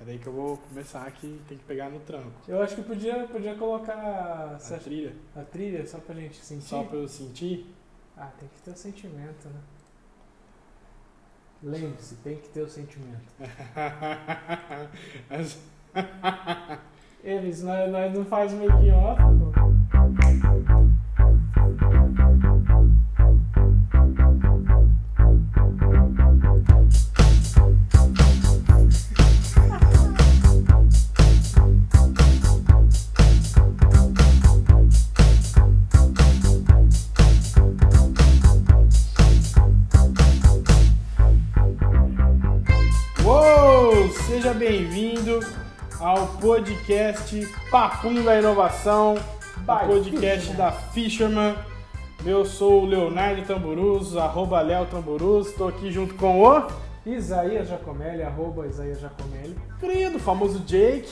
É daí que eu vou começar aqui, tem que pegar no tranco. Eu acho que podia, podia colocar A trilha, a trilha só pra gente sentir. só pra eu sentir. Ah, tem que ter o sentimento, né? Lembre-se, tem que ter o sentimento. Eles, nós, nós não faz making off, pô. Podcast Papum da Inovação, podcast Fisherman. da Fisherman. Eu sou o Leonardo Tamburuz, arroba Léo Tamburuz, estou aqui junto com o Isaías Jacomelli, arroba Isaías Jacomelli. querido, famoso Jake.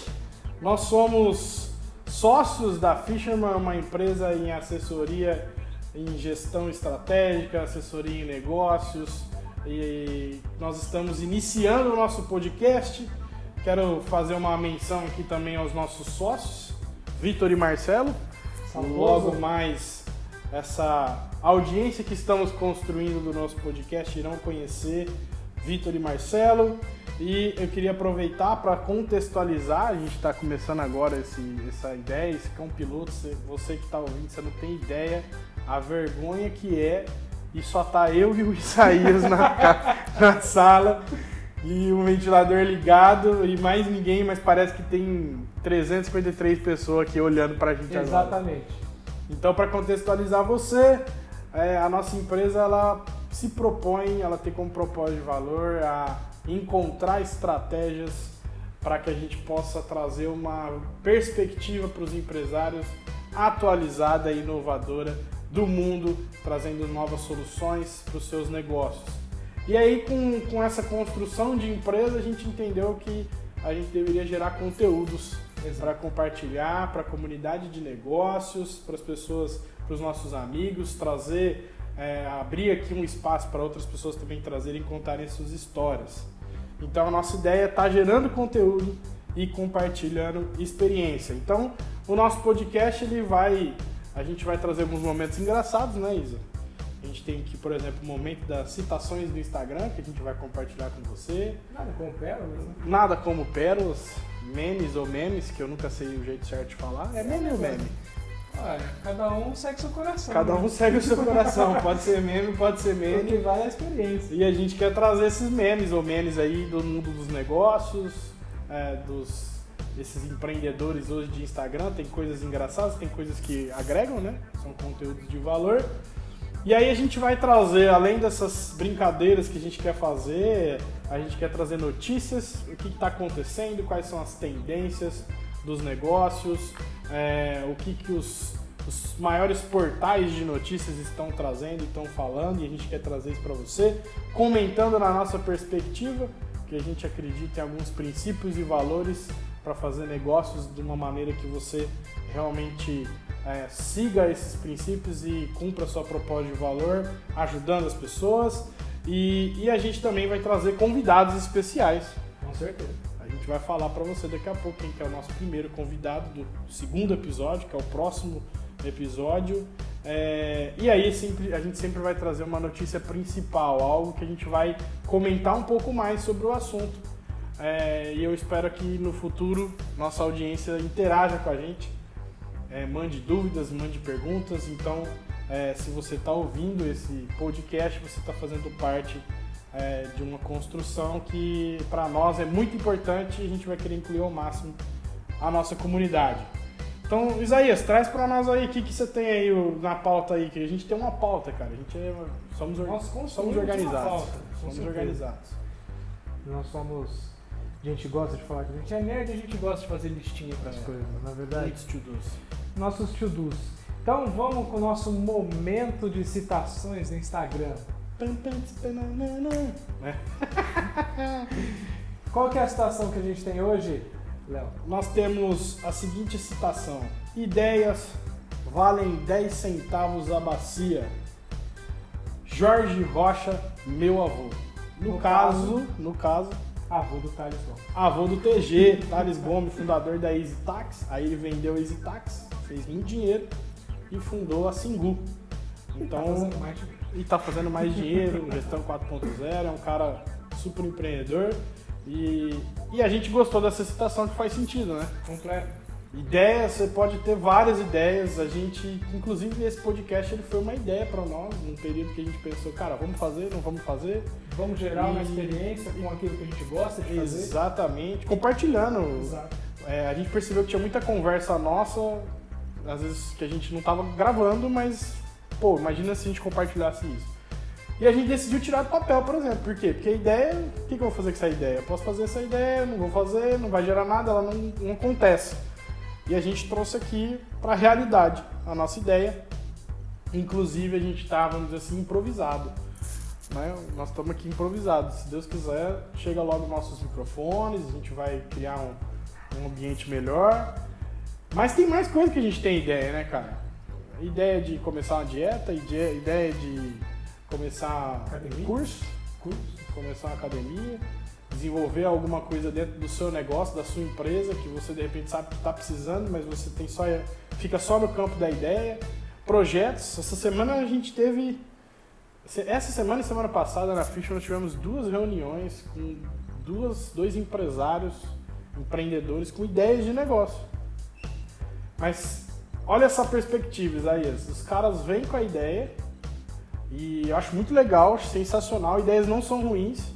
Nós somos sócios da Fisherman, uma empresa em assessoria em gestão estratégica, assessoria em negócios. E nós estamos iniciando o nosso podcast. Quero fazer uma menção aqui também aos nossos sócios, Vitor e Marcelo. Logo mais essa audiência que estamos construindo do nosso podcast irão conhecer Vitor e Marcelo. E eu queria aproveitar para contextualizar, a gente está começando agora esse, essa ideia, esse um piloto, você, que está ouvindo, você não tem ideia a vergonha que é e só tá eu e o Isaías na, na sala e o ventilador ligado e mais ninguém, mas parece que tem 353 pessoas aqui olhando pra gente agora. Exatamente. Então, para contextualizar você, é, a nossa empresa ela se propõe, ela tem como propósito de valor a encontrar estratégias para que a gente possa trazer uma perspectiva para os empresários atualizada e inovadora do mundo, trazendo novas soluções para os seus negócios. E aí, com, com essa construção de empresa, a gente entendeu que a gente deveria gerar conteúdos para compartilhar para a comunidade de negócios, para as pessoas, para os nossos amigos, trazer, é, abrir aqui um espaço para outras pessoas também trazerem e contarem suas histórias. Então a nossa ideia é estar gerando conteúdo e compartilhando experiência. Então o nosso podcast ele vai, a gente vai trazer alguns momentos engraçados, né, Isa? A gente tem aqui, por exemplo, o momento das citações do Instagram que a gente vai compartilhar com você. Nada com pérolas, né? Nada como pérolas, memes ou memes, que eu nunca sei o jeito certo de falar. É meme ou meme? Olha, cada um segue seu coração. Cada um né? segue o seu coração. Pode ser meme, pode ser meme. vale é a experiência. E a gente quer trazer esses memes ou memes aí do mundo dos negócios, é, dos esses empreendedores hoje de Instagram. Tem coisas engraçadas, tem coisas que agregam, né? São conteúdos de valor. E aí a gente vai trazer, além dessas brincadeiras que a gente quer fazer, a gente quer trazer notícias, o que está acontecendo, quais são as tendências dos negócios, é, o que, que os, os maiores portais de notícias estão trazendo estão falando, e a gente quer trazer isso para você, comentando na nossa perspectiva, que a gente acredita em alguns princípios e valores para fazer negócios de uma maneira que você realmente é, siga esses princípios e cumpra sua proposta de valor, ajudando as pessoas. E, e a gente também vai trazer convidados especiais. Com certeza. A gente vai falar para você daqui a pouco quem que é o nosso primeiro convidado do segundo episódio, que é o próximo episódio. É, e aí sempre, a gente sempre vai trazer uma notícia principal, algo que a gente vai comentar um pouco mais sobre o assunto. É, e eu espero que no futuro nossa audiência interaja com a gente, é, mande dúvidas, mande perguntas. Então, é, se você está ouvindo esse podcast, você está fazendo parte é, de uma construção que para nós é muito importante e a gente vai querer incluir ao máximo a nossa comunidade. Então, Isaías, traz para nós aí o que, que você tem aí na pauta aí, que a gente tem uma pauta, cara. A gente é, somos, or- somos organizados. pauta, somos certeza. organizados. Nós somos. A gente gosta de falar que a gente é nerd e a gente gosta de fazer listinha para as É. coisas, na verdade. Muitos to-dos. Nossos to-dos. Então vamos com o nosso momento de citações no Instagram. Pam, pam, tss, pananana. É. Qual que é a citação que a gente tem hoje, Léo? Nós temos a seguinte citação: Ideias valem 10 centavos a bacia. Jorge Rocha, meu avô. No, No caso, no caso, Avô do Thales Gomes. Avô do TG, Thales Gomes, fundador da Easy Tax. Aí ele vendeu Easy Tax, fez muito dinheiro e fundou a Singu. Então, tá mais... e tá fazendo mais dinheiro, gestão 4.0, é um cara super empreendedor. E, e a gente gostou dessa citação que faz sentido, né? Completo. Ideias, você pode ter várias ideias. A gente, inclusive, esse podcast ele foi uma ideia para nós, num período que a gente pensou, cara, vamos fazer, não vamos fazer. Vamos gerar e... uma experiência com aquilo que a gente gosta de fazer. Exatamente, compartilhando. Exato. É, a gente percebeu que tinha muita conversa nossa, às vezes que a gente não estava gravando, mas, pô, imagina se a gente compartilhasse isso. E a gente decidiu tirar do papel, por exemplo. Por quê? Porque a ideia, o que, que eu vou fazer com essa ideia? Eu posso fazer essa ideia, não vou fazer, não vai gerar nada, ela não, não acontece. E a gente trouxe aqui para a realidade a nossa ideia. Inclusive a gente está, vamos dizer assim, improvisado. Né? Nós estamos aqui improvisados. Se Deus quiser, chega logo nossos microfones, a gente vai criar um, um ambiente melhor. Mas tem mais coisa que a gente tem ideia, né, cara? Ideia de começar uma dieta, ideia de começar academia. curso, curso, começar uma academia desenvolver alguma coisa dentro do seu negócio, da sua empresa, que você de repente sabe que está precisando, mas você tem só fica só no campo da ideia. Projetos. Essa semana a gente teve essa semana e semana passada na Fish nós tivemos duas reuniões com duas, dois empresários, empreendedores com ideias de negócio. Mas olha essa perspectiva, Isaías. Os caras vêm com a ideia e eu acho muito legal, sensacional. Ideias não são ruins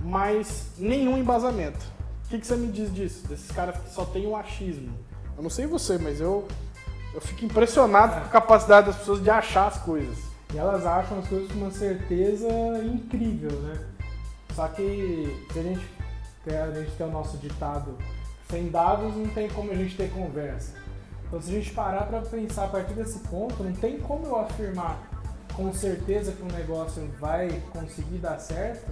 mas nenhum embasamento. O que, que você me diz disso? Desses caras que só tem o achismo. Eu não sei você, mas eu, eu fico impressionado com a capacidade das pessoas de achar as coisas. E elas acham as coisas com uma certeza incrível, né? Só que se a gente, a gente tem o nosso ditado, sem dados não tem como a gente ter conversa. Então se a gente parar para pensar a partir desse ponto, não tem como eu afirmar com certeza que um negócio vai conseguir dar certo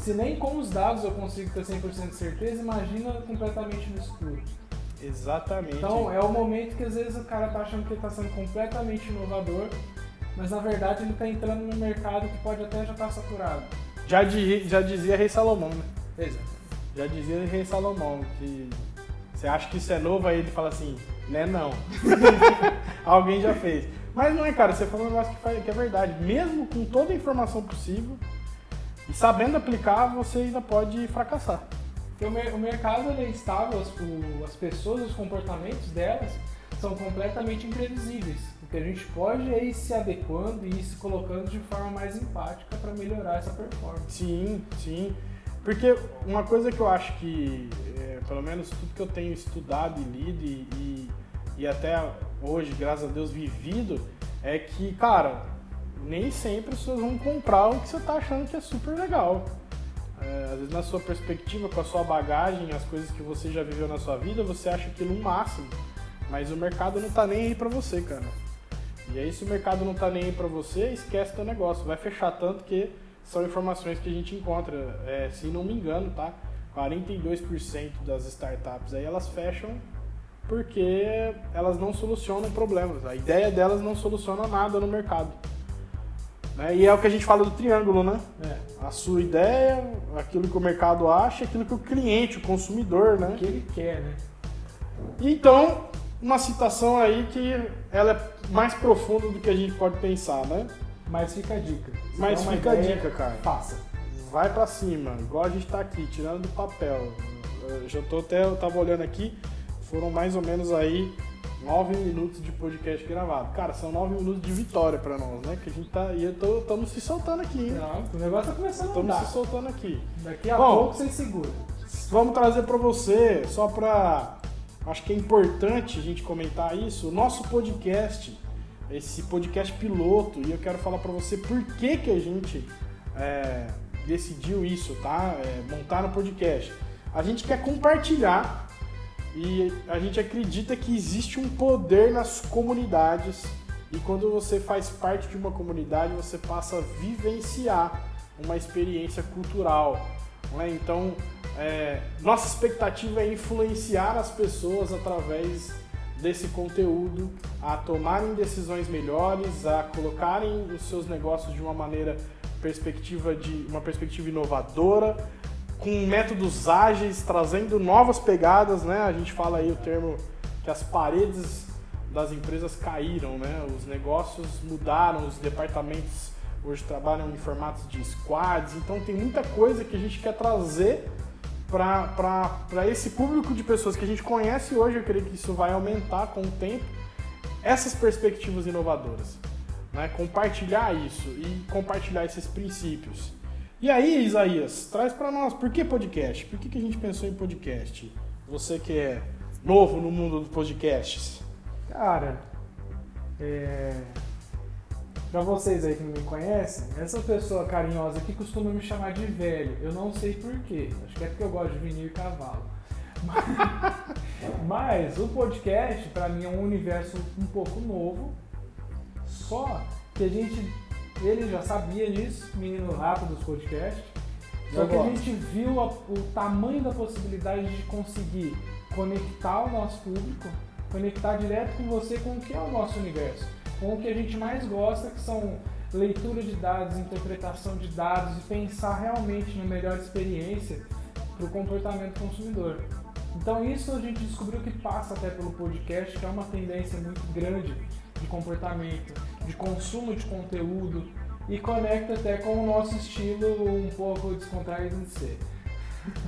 se nem com os dados eu consigo ter 100% de certeza, imagina completamente no escuro. Exatamente. Então é o momento que às vezes o cara tá achando que ele tá sendo completamente inovador, mas na verdade ele tá entrando no mercado que pode até já estar tá saturado. Já, já dizia Rei Salomão, né? Exato. Já dizia Rei Salomão que você acha que isso é novo, aí ele fala assim, né não. Alguém já fez. Mas não é, cara, você falou um negócio que, faz, que é verdade. Mesmo com toda a informação possível, e sabendo aplicar, você ainda pode fracassar. Porque o, mercado é estável, as, as pessoas, os comportamentos delas são completamente imprevisíveis. O que a gente pode é ir se adequando e ir se colocando de forma mais empática para melhorar essa performance. Sim, sim. Porque uma coisa que eu acho que, é, pelo menos tudo que eu tenho estudado e lido e, e, e até hoje, graças a Deus, vivido, é que, cara, nem sempre as pessoas vão comprar o que você está achando que é super legal. É, às vezes na sua perspectiva, com a sua bagagem, as coisas que você já viveu na sua vida, você acha aquilo um máximo. Mas o mercado não está nem aí para você, cara. E aí se o mercado não está nem aí para você, esquece teu negócio. Vai fechar tanto que são informações que a gente encontra. É, se não me engano, tá? 42% das startups aí elas fecham porque elas não solucionam problemas. A ideia delas não soluciona nada no mercado. Né? E é o que a gente fala do triângulo, né? É. A sua ideia, aquilo que o mercado acha, aquilo que o cliente, o consumidor, né? O que ele quer, né? Então, uma citação aí que ela é mais profunda do que a gente pode pensar, né? Mas fica a dica. Se Mas fica ideia, a dica, cara. Faça. Vai para cima, igual a gente tá aqui, tirando do papel. Eu já tô até, eu tava olhando aqui, foram mais ou menos aí nove minutos de podcast gravado. Cara, são nove minutos de vitória pra nós, né? Que a gente tá. E eu tô, estamos se soltando aqui, hein? Não, o negócio tá começando Estamos se soltando aqui. Daqui a Bom, pouco você segura. Vamos trazer pra você, só pra. Acho que é importante a gente comentar isso. O nosso podcast, esse podcast piloto, e eu quero falar pra você por que, que a gente é, decidiu isso, tá? É, montar no podcast. A gente quer compartilhar e a gente acredita que existe um poder nas comunidades e quando você faz parte de uma comunidade você passa a vivenciar uma experiência cultural. É? Então, é, nossa expectativa é influenciar as pessoas através desse conteúdo a tomarem decisões melhores, a colocarem os seus negócios de uma maneira perspectiva de uma perspectiva inovadora, com métodos ágeis, trazendo novas pegadas, né? A gente fala aí o termo que as paredes das empresas caíram, né? Os negócios mudaram, os departamentos hoje trabalham em formatos de squads, então tem muita coisa que a gente quer trazer para esse público de pessoas que a gente conhece hoje, eu creio que isso vai aumentar com o tempo, essas perspectivas inovadoras. Né? Compartilhar isso e compartilhar esses princípios. E aí, Isaías, traz para nós, por que podcast? Por que, que a gente pensou em podcast? Você que é novo no mundo dos podcasts. Cara, é... Pra vocês aí que não me conhecem, essa pessoa carinhosa aqui costuma me chamar de velho. Eu não sei porquê. Acho que é porque eu gosto de vinil e cavalo. Mas o podcast, para mim, é um universo um pouco novo. Só que a gente. Ele já sabia disso, menino rato dos podcasts. Só que a gente viu a, o tamanho da possibilidade de conseguir conectar o nosso público, conectar direto com você com o que é o nosso universo com o que a gente mais gosta, que são leitura de dados, interpretação de dados e pensar realmente na melhor experiência para o comportamento consumidor. Então isso a gente descobriu que passa até pelo podcast, que é uma tendência muito grande de comportamento, de consumo de conteúdo e conecta até com o nosso estilo um pouco descontraído de ser.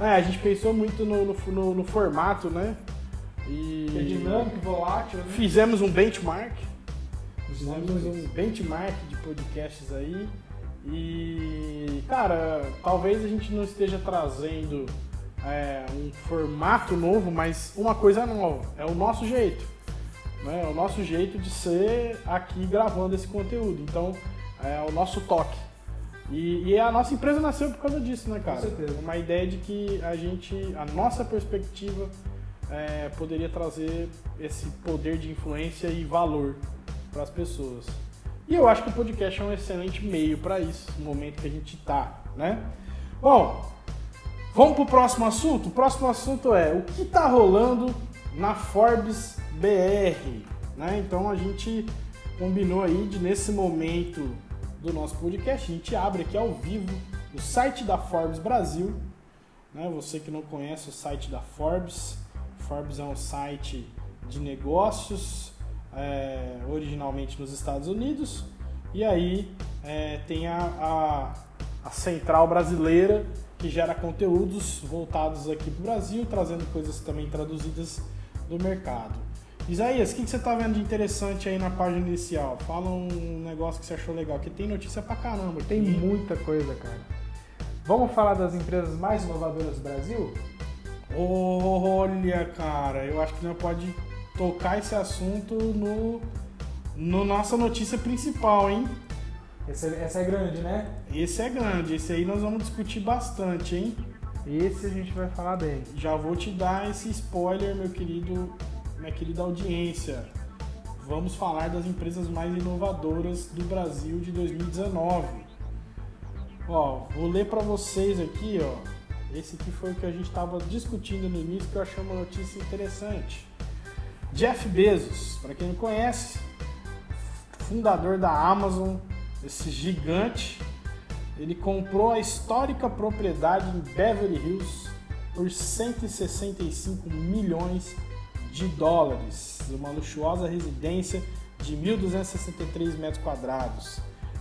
É, a gente pensou muito no, no, no formato, né? E... É dinâmico, volátil. Né? Fizemos um benchmark Fizemos um benchmark de podcasts aí. E, cara, talvez a gente não esteja trazendo é, um formato novo, mas uma coisa nova. É o nosso jeito. Né? É o nosso jeito de ser aqui gravando esse conteúdo. Então, é o nosso toque. E, e, a nossa empresa nasceu por causa disso, né, cara? Com certeza. Uma ideia de que a gente, a nossa perspectiva é, poderia trazer esse poder de influência e valor para as pessoas. E eu acho que o podcast é um excelente meio para isso, no momento que a gente está, né? Bom, vamos para o próximo assunto? O próximo assunto é o que está rolando na Forbes BR, né? Então a gente combinou aí de nesse momento do nosso podcast, a gente abre aqui ao vivo o site da Forbes Brasil, né? Você que não conhece o site da Forbes, Forbes é um site de negócios é, originalmente nos Estados Unidos, e aí é, tem a, a, a, central brasileira que gera conteúdos voltados aqui para o Brasil, trazendo coisas também traduzidas do mercado. Isaías, o que, que você está vendo de interessante aí na página inicial? Fala um negócio que você achou legal, que tem notícia pra caramba. Aqui. Tem muita coisa, cara. Vamos falar das empresas mais inovadoras do Brasil? Olha, cara, eu acho que não pode tocar esse assunto no, no nossa notícia principal, hein? Essa, essa é grande, né? Esse é grande, esse aí nós vamos discutir bastante, hein? Esse a gente vai falar bem. Já vou te dar esse spoiler, meu querido, minha querida audiência. Vamos falar das empresas mais inovadoras do Brasil de 2019. Ó, vou ler para vocês aqui, ó. Esse aqui foi o que a gente estava discutindo no início, que eu achei uma notícia interessante. Jeff Bezos, para quem não conhece, fundador da Amazon, esse gigante, ele comprou a histórica propriedade em Beverly Hills por 165 milhões de dólares, uma luxuosa residência de 1.263 metros quadrados.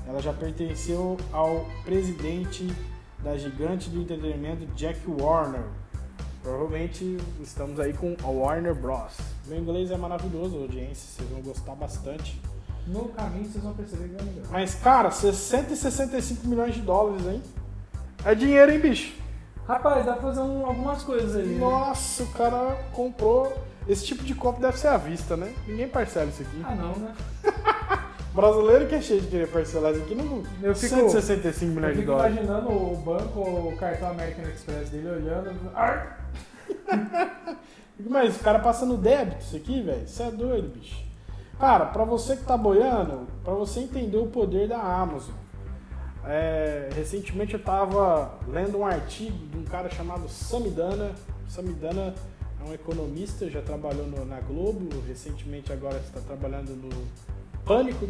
Ela já pertenceu ao presidente da gigante do entretenimento Jack Warner, Provavelmente estamos aí com a Warner Bros. Meu inglês é maravilhoso, audiência, vocês vão gostar bastante. No caminho vocês vão perceber que é melhor. Mas, cara, 665 milhões de dólares, hein? É dinheiro, hein, bicho? Rapaz, dá pra fazer um, algumas coisas. Né? Nossa, né? o cara comprou. Esse tipo de compra deve ser à vista, né? Ninguém parcela isso aqui. Ah, não, né? Brasileiro que é cheio de querer parcelar isso aqui não. Eu fico, 165 milhões de dólares. imaginando o banco, o cartão American Express dele olhando. Ar! Mas o cara passando débito isso aqui, velho, isso é doido, bicho. Cara, pra você que tá boiando, pra você entender o poder da Amazon. É, recentemente eu tava lendo um artigo de um cara chamado Samidana. Samidana é um economista, já trabalhou no, na Globo, recentemente agora está trabalhando no Pânico,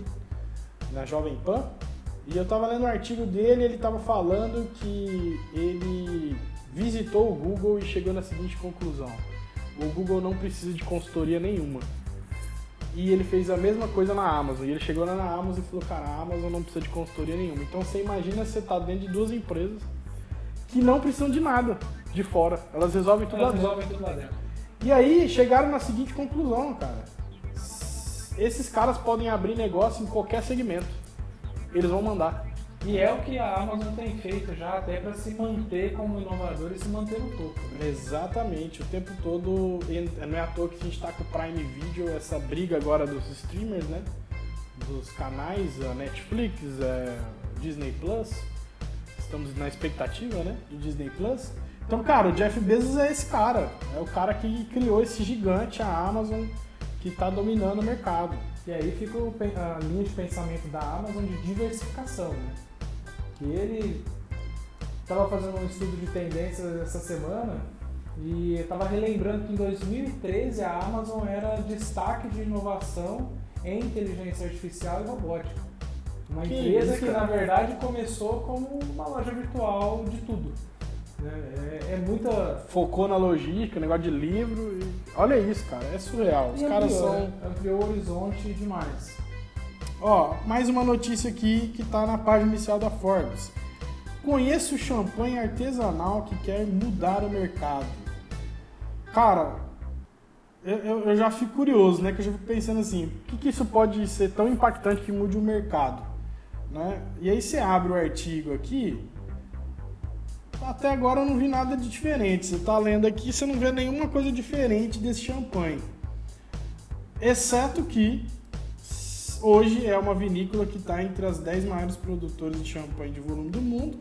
na Jovem Pan. E eu tava lendo um artigo dele, ele tava falando que ele visitou o Google e chegou na seguinte conclusão: o Google não precisa de consultoria nenhuma. E ele fez a mesma coisa na Amazon. E ele chegou lá na Amazon e falou: Cara, a Amazon não precisa de consultoria nenhuma. Então você imagina você tá dentro de duas empresas que não precisam de nada de fora. Elas resolvem tudo Elas lá dentro. resolvem tudo lá dentro. E aí chegaram na seguinte conclusão, cara. Esses caras podem abrir negócio em qualquer segmento. Eles vão mandar. E é o que a Amazon tem feito já até para se manter como inovador e se manter no topo. né? Exatamente, o tempo todo. Não é à toa que a gente tá com o Prime Video, essa briga agora dos streamers, né? Dos canais, a Netflix, é, Disney Plus. Estamos na expectativa, né? De Disney Plus. Então, cara, o Jeff Bezos é esse cara. É o cara que criou esse gigante, a Amazon, que tá dominando o mercado. E aí fica a linha de pensamento da Amazon de diversificação, né? Que ele estava fazendo um estudo de tendências essa semana e estava relembrando que em 2013 a Amazon era destaque de inovação em inteligência artificial e robótica. Uma Que empresa isso, que na verdade começou como uma loja virtual de tudo. né? É, é muita. Focou na logística, negócio de livro. E... Olha isso, cara, é surreal. Os e caras ampliou, são. né? ampliou o horizonte demais. Ó, mais uma notícia aqui que tá na página inicial da Forbes. Conheço champanhe artesanal que quer mudar o mercado. Cara, eu, eu- eu já fico curioso, né? Que eu já fico pensando assim, o que, que isso pode ser tão impactante que mude o mercado? Né? E aí você abre o artigo aqui, até agora eu não vi nada de diferente. Você tá lendo aqui, você não vê nenhuma coisa diferente desse champanhe. Exceto que hoje é uma vinícola que está entre as 10 maiores produtoras de champanhe de volume do mundo.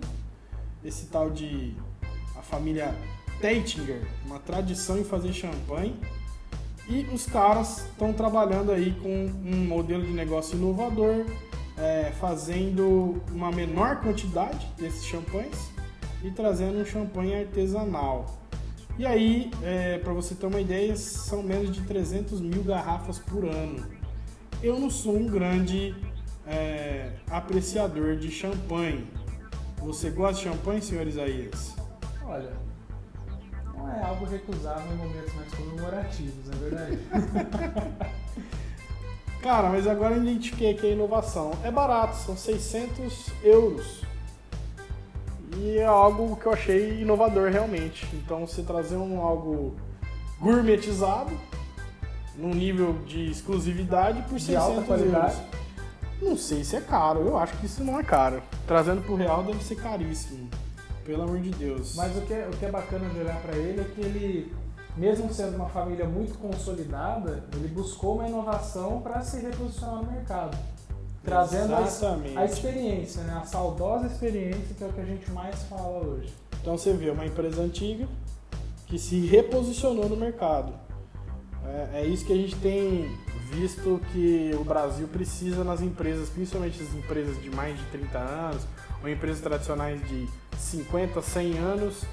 Esse tal de a família Teitinger, uma tradição em fazer champanhe. E os caras estão trabalhando aí com um modelo de negócio inovador, é, fazendo uma menor quantidade desses champanhes e trazendo um champanhe artesanal. E aí, para você ter uma ideia, são menos de 300 mil garrafas por ano. Eu não sou um grande é, apreciador de champanhe. Você gosta de champanhe, senhor Isaías? Olha, não é algo recusável em momentos mais comemorativos, é verdade? Cara, mas agora eu identifiquei aqui a inovação. É barato, são 600 euros. E é algo que eu achei inovador realmente. Então, você trazer um algo gourmetizado, num nível de exclusividade por De 600 alta qualidade. euros. Não sei se é caro, eu acho que isso não é caro. Trazendo pro real deve ser caríssimo. Pelo amor de Deus. Mas o que, é, o que é bacana de olhar para ele é que ele, mesmo sendo uma família muito consolidada, ele buscou uma inovação para se reposicionar no mercado. Trazendo a, a experiência, né? a saudosa experiência que é o que a gente mais fala hoje. Então você vê uma empresa antiga que se reposicionou no mercado. É, é isso que a gente tem visto que o Brasil precisa nas empresas, principalmente as empresas de mais de 30 anos, ou empresas tradicionais de 50, 100 anos,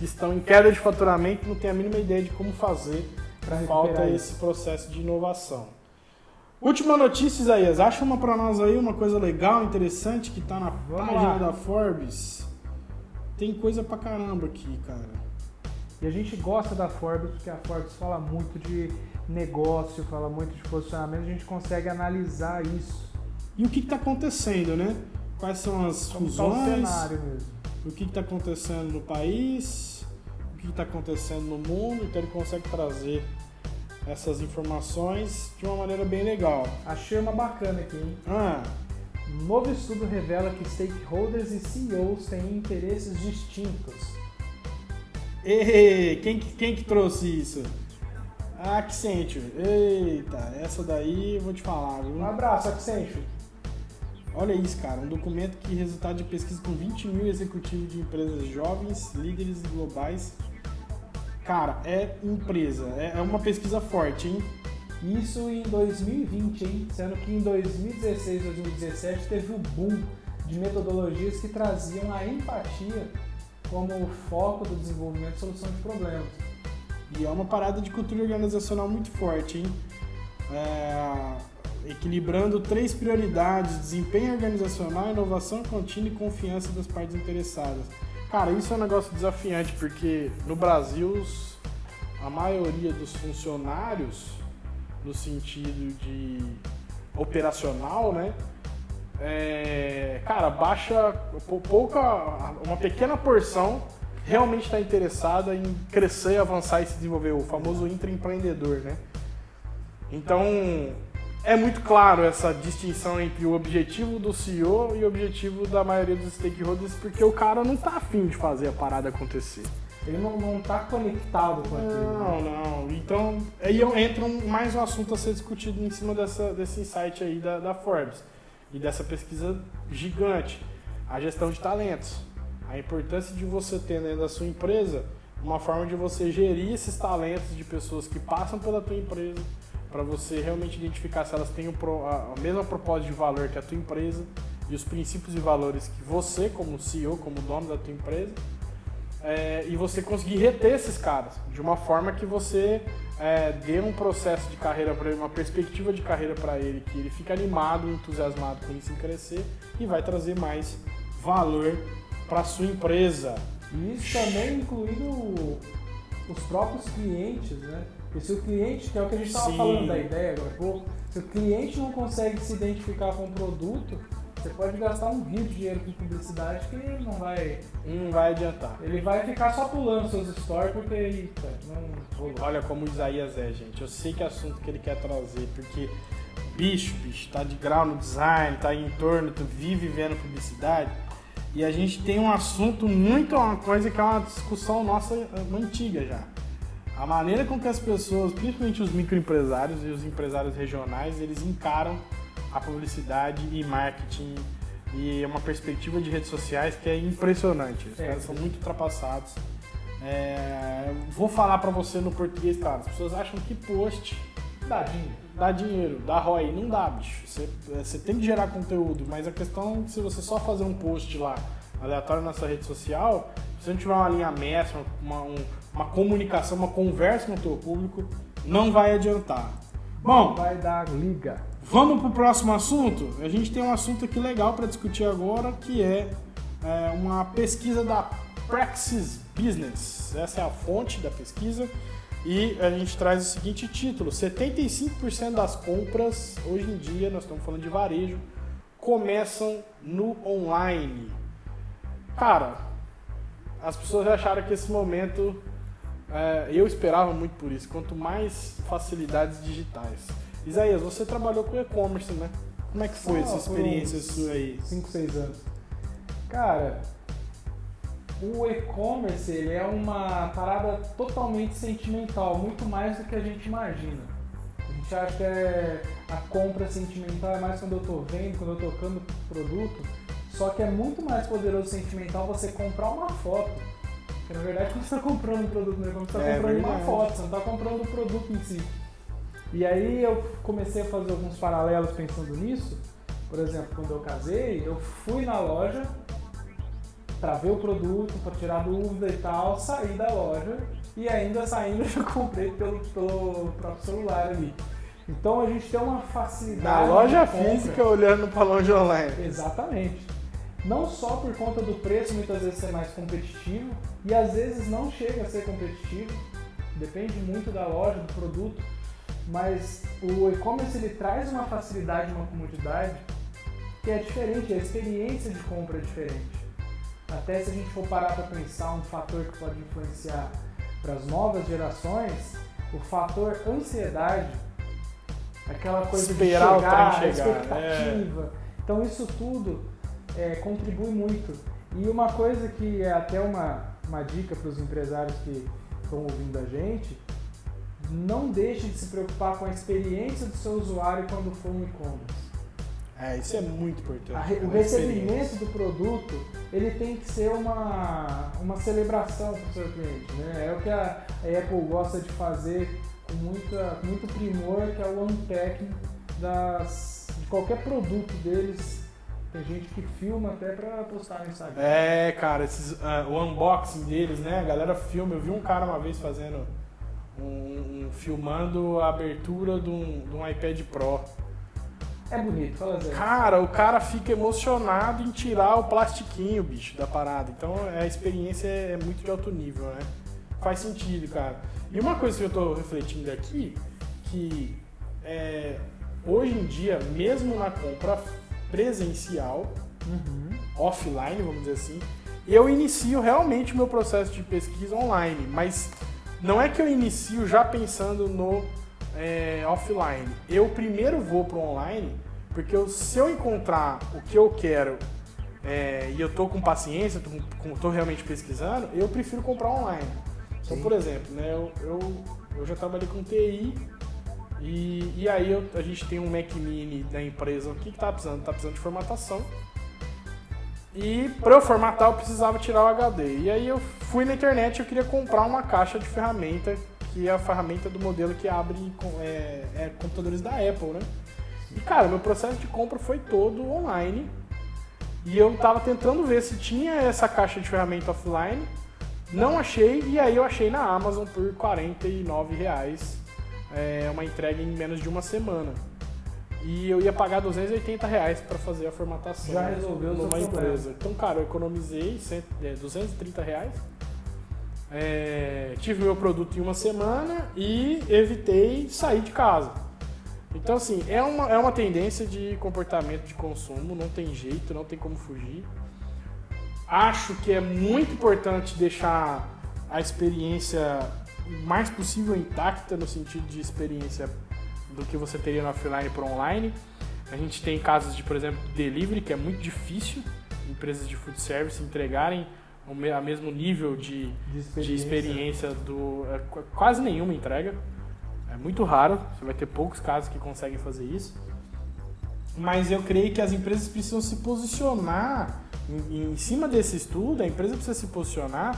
que estão em queda de faturamento e não tem a mínima ideia de como fazer. Falta esse processo de inovação. Última notícia, Isaías. Acha uma pra nós aí, uma coisa legal, interessante, que tá na Vamos página lá. da Forbes. Tem coisa pra caramba aqui, cara. E a gente gosta da Forbes porque a Forbes fala muito de negócio, fala muito de posicionamento, a gente consegue analisar isso. E o que está acontecendo, né? Quais são as Como está o fusões? cenário mesmo. O que está acontecendo no país? O que está acontecendo no mundo? Então ele consegue trazer essas informações de uma maneira bem legal. Achei uma bacana aqui, hein? Ah, Novo estudo revela que stakeholders e CEOs têm interesses distintos. e, quem, que- quem que trouxe isso? Accenture. Eita, essa daí eu vou te falar, viu? Um abraço, Accenture. Olha isso, cara. Um documento que resultado de pesquisa com 20 mil executivos de empresas jovens, líderes globais. Cara, é empresa. É é uma pesquisa forte, hein? Isso em 2020, hein? Sendo que em 2016, 2017 teve o boom de metodologias que traziam a empatia como foco do desenvolvimento e solução de problemas. E é uma parada de cultura organizacional muito forte, hein? É, equilibrando três prioridades: desempenho organizacional, inovação contínua e confiança das partes interessadas. Cara, isso é um negócio desafiante, porque no Brasil a maioria dos funcionários, no sentido de operacional, né? é, cara, baixa pou- pouca, uma pequena porção realmente está interessada em crescer, avançar e se desenvolver, o famoso intraempreendedor, né? Então, é muito claro essa distinção entre o objetivo do CEO e o objetivo da maioria dos stakeholders, porque o cara não tá afim de fazer a parada acontecer. Ele não, não tá conectado com aquilo. né? Não, não. Então, aí entra um- mais um assunto a ser discutido em cima dessa, desse insight aí da, da Forbes e dessa pesquisa gigante. A gestão de talentos. A importância de você ter dentro da sua empresa uma forma de você gerir esses talentos de pessoas que passam pela tua empresa, para você realmente identificar se elas têm o a, a mesma propósito de valor que a tua empresa e os princípios e valores que você, como CEO, como dono da tua empresa, é, e você conseguir reter esses caras de uma forma que você é, dê um processo de carreira para ele, uma perspectiva de carreira para ele, que ele fique animado, entusiasmado com isso em crescer e vai trazer mais valor para sua empresa. E isso também incluindo os próprios clientes, né? Porque se o cliente, que é o que a gente estava falando da ideia agora há pouco, se o cliente não consegue se identificar com o produto, você pode gastar um rio de dinheiro com publicidade que ele não vai. Não vai adiantar. Ele vai ficar só pulando seus stories porque, eita, não rolou. Olha como o Isaías é, gente. Eu sei que assunto que ele quer trazer, porque bicho, bicho, tá de grau no design, tá em torno, tu vive vendo publicidade. E a gente tem um assunto muito, uma coisa que é uma discussão nossa antiga já. A maneira com que as pessoas, principalmente os microempresários e os empresários regionais, eles encaram a publicidade e marketing e é uma perspectiva de redes sociais que é impressionante. Os É. caras são muito ultrapassados. É, vou falar pra você no português, cara. As pessoas acham que post Dadinho. dá dinheiro, dá ROI. Não dá, bicho. Você, você tem que gerar conteúdo, mas a questão é se você só fazer um post lá aleatório na sua rede social, se você não tiver uma linha mestra, uma, um- uma comunicação, uma conversa com o teu público, não vai adiantar. Bom, Vai dar liga. Vamos pro próximo assunto? A gente tem um assunto aqui legal para discutir agora, que é, é, uma pesquisa da Praxis Business. Essa é a fonte da pesquisa. E a gente traz o seguinte título: 75% das compras, hoje em dia, nós estamos falando de varejo, começam no online. Cara, as pessoas acharam que esse momento. é, eu esperava muito por isso. Quanto mais facilidades digitais. Isaías, você trabalhou com e-commerce, né? Como é que foi Ah, essa experiência sua aí? 5, 6 anos. Cara, o e-commerce ele é uma parada totalmente sentimental, muito mais do que a gente imagina. A gente acha que é a compra sentimental é mais quando eu tô vendo, quando eu tô tocando produto, só que é muito mais poderoso sentimental você comprar uma foto. Porque na verdade você está comprando um produto e-commerce, você está É comprando uma verdade. foto, você não está comprando o produto em si. E aí eu comecei a fazer alguns paralelos pensando nisso. Por exemplo, quando eu casei, eu fui na loja para ver o produto, para tirar dúvida e tal, saí da loja e ainda saindo eu já comprei pelo, pelo próprio celular ali. Então a gente tem uma facilidade. Na loja física olhando para loja online. Exatamente. Não só por conta do preço muitas vezes ser mais competitivo e às vezes não chega a ser competitivo, depende muito da loja, do produto, mas o e-commerce ele traz uma facilidade, uma comodidade que é diferente, a experiência de compra é diferente. Até se a gente for parar para pensar um fator que pode influenciar para as novas gerações, o fator ansiedade, aquela coisa Esperar o de chegar, trem a chegar, expectativa. Então isso tudo é, contribui muito. E uma coisa que é até uma, uma dica para os empresários que estão ouvindo a gente, não deixe de se preocupar com a experiência do seu usuário quando for um e-commerce. É, isso é muito importante. Re- o recebimento do produto ele tem que ser uma, uma celebração para o seu cliente. Né? É o que a, a Apple gosta de fazer com muita, muito primor, que é o unpacking das, de qualquer produto deles. Tem gente que filma até para postar no Instagram. É, cara, esses, ah, o unboxing deles, né? A galera filma. Eu vi um cara uma vez fazendo um, um- filmando a abertura de um, de um iPad Pro. É bonito, fala assim. Cara, o cara fica emocionado em tirar o plastiquinho, bicho, da parada. Então a experiência é muito de alto nível, né? Faz sentido, cara. E uma coisa que eu tô refletindo aqui, que é, hoje em dia, mesmo na compra presencial, Uhum. offline, vamos dizer assim, eu inicio realmente o meu processo de pesquisa online, mas não é que eu inicio já pensando no é, offline. Eu primeiro vou para o online, porque eu- se eu encontrar o que eu quero é, e eu tô com paciência, tô realmente pesquisando, eu prefiro comprar online. Então, por exemplo, né, eu, eu, eu já trabalhei com TI e, e aí eu- a gente tem um Mac Mini da empresa aqui que tá precisando, tá precisando de formatação. E para eu formatar eu precisava tirar o HD. E aí eu fui na internet e eu queria comprar uma caixa de ferramenta, que é a ferramenta do modelo que abre é, é, computadores da Apple, né? E cara, meu processo de compra foi todo online. E eu tava tentando ver se tinha essa caixa de ferramenta offline. Não achei, e aí eu achei na Amazon por 49 reais. É, uma entrega em menos de uma semana. E eu ia pagar 280 reais para fazer a formatação Já resolveu numa problema. empresa. Então, cara, eu economizei cento- é, 230 reais. É, tive meu produto em uma semana e evitei sair de casa. Então, assim, é uma, é uma tendência de comportamento de consumo, não tem jeito, não tem como fugir. Acho que é muito importante deixar a experiência mais possível intacta no sentido de experiência do que você teria no offline para online. A gente tem casos de, por exemplo, delivery, que é muito difícil empresas de food service entregarem o mesmo nível de, De de experiência do. é, qu- quase nenhuma entrega. É muito raro, você vai ter poucos casos que conseguem fazer isso. Mas eu creio que as empresas precisam se posicionar em, em cima desse estudo, a empresa precisa se posicionar.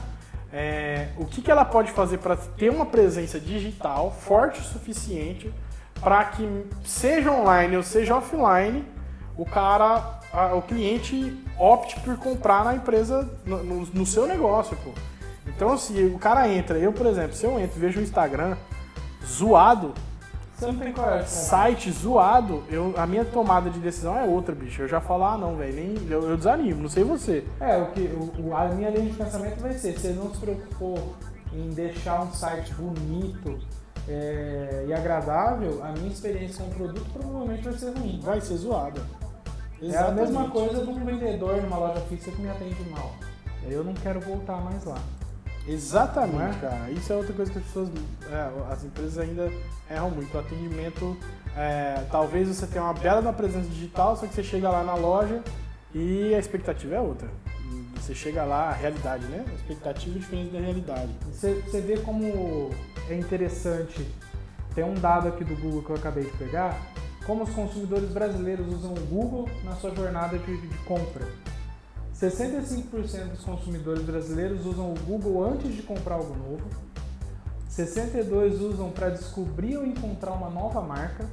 É, o que, que ela pode fazer para ter uma presença digital forte o suficiente para que seja online ou seja offline, o cara, a- o cliente opte por comprar na empresa, no, no- no seu negócio, pô. Então, se o cara entra, eu, por exemplo, se eu entro vejo o Instagram zoado, Você não tem coragem comprar. site zoado, eu, a minha tomada de decisão é outra, bicho. Eu já falo, ah, não, velho, nem eu, eu desanimo, não sei você. É, o que, o, a minha linha de pensamento vai ser, você não se preocupou em deixar um site bonito é, e agradável, a minha experiência com o produto provavelmente vai ser ruim. Vai ser zoado. É a mesma coisa de um vendedor numa loja fixa que me atende mal. Eu não quero voltar mais lá. Exatamente, é? cara. Isso é outra coisa que as pessoas, é, as empresas ainda erram muito. O atendimento, é, talvez você tenha uma bela da presença digital, só que você chega lá na loja e a expectativa é outra. Você chega lá, a realidade, né? A expectativa é diferente da realidade. Você, você vê como é interessante. Tem um dado aqui do Google que eu acabei de pegar. Como os consumidores brasileiros usam o Google na sua jornada de, de compra. 65% dos consumidores brasileiros usam o Google antes de comprar algo novo. 62% usam para descobrir ou encontrar uma nova marca.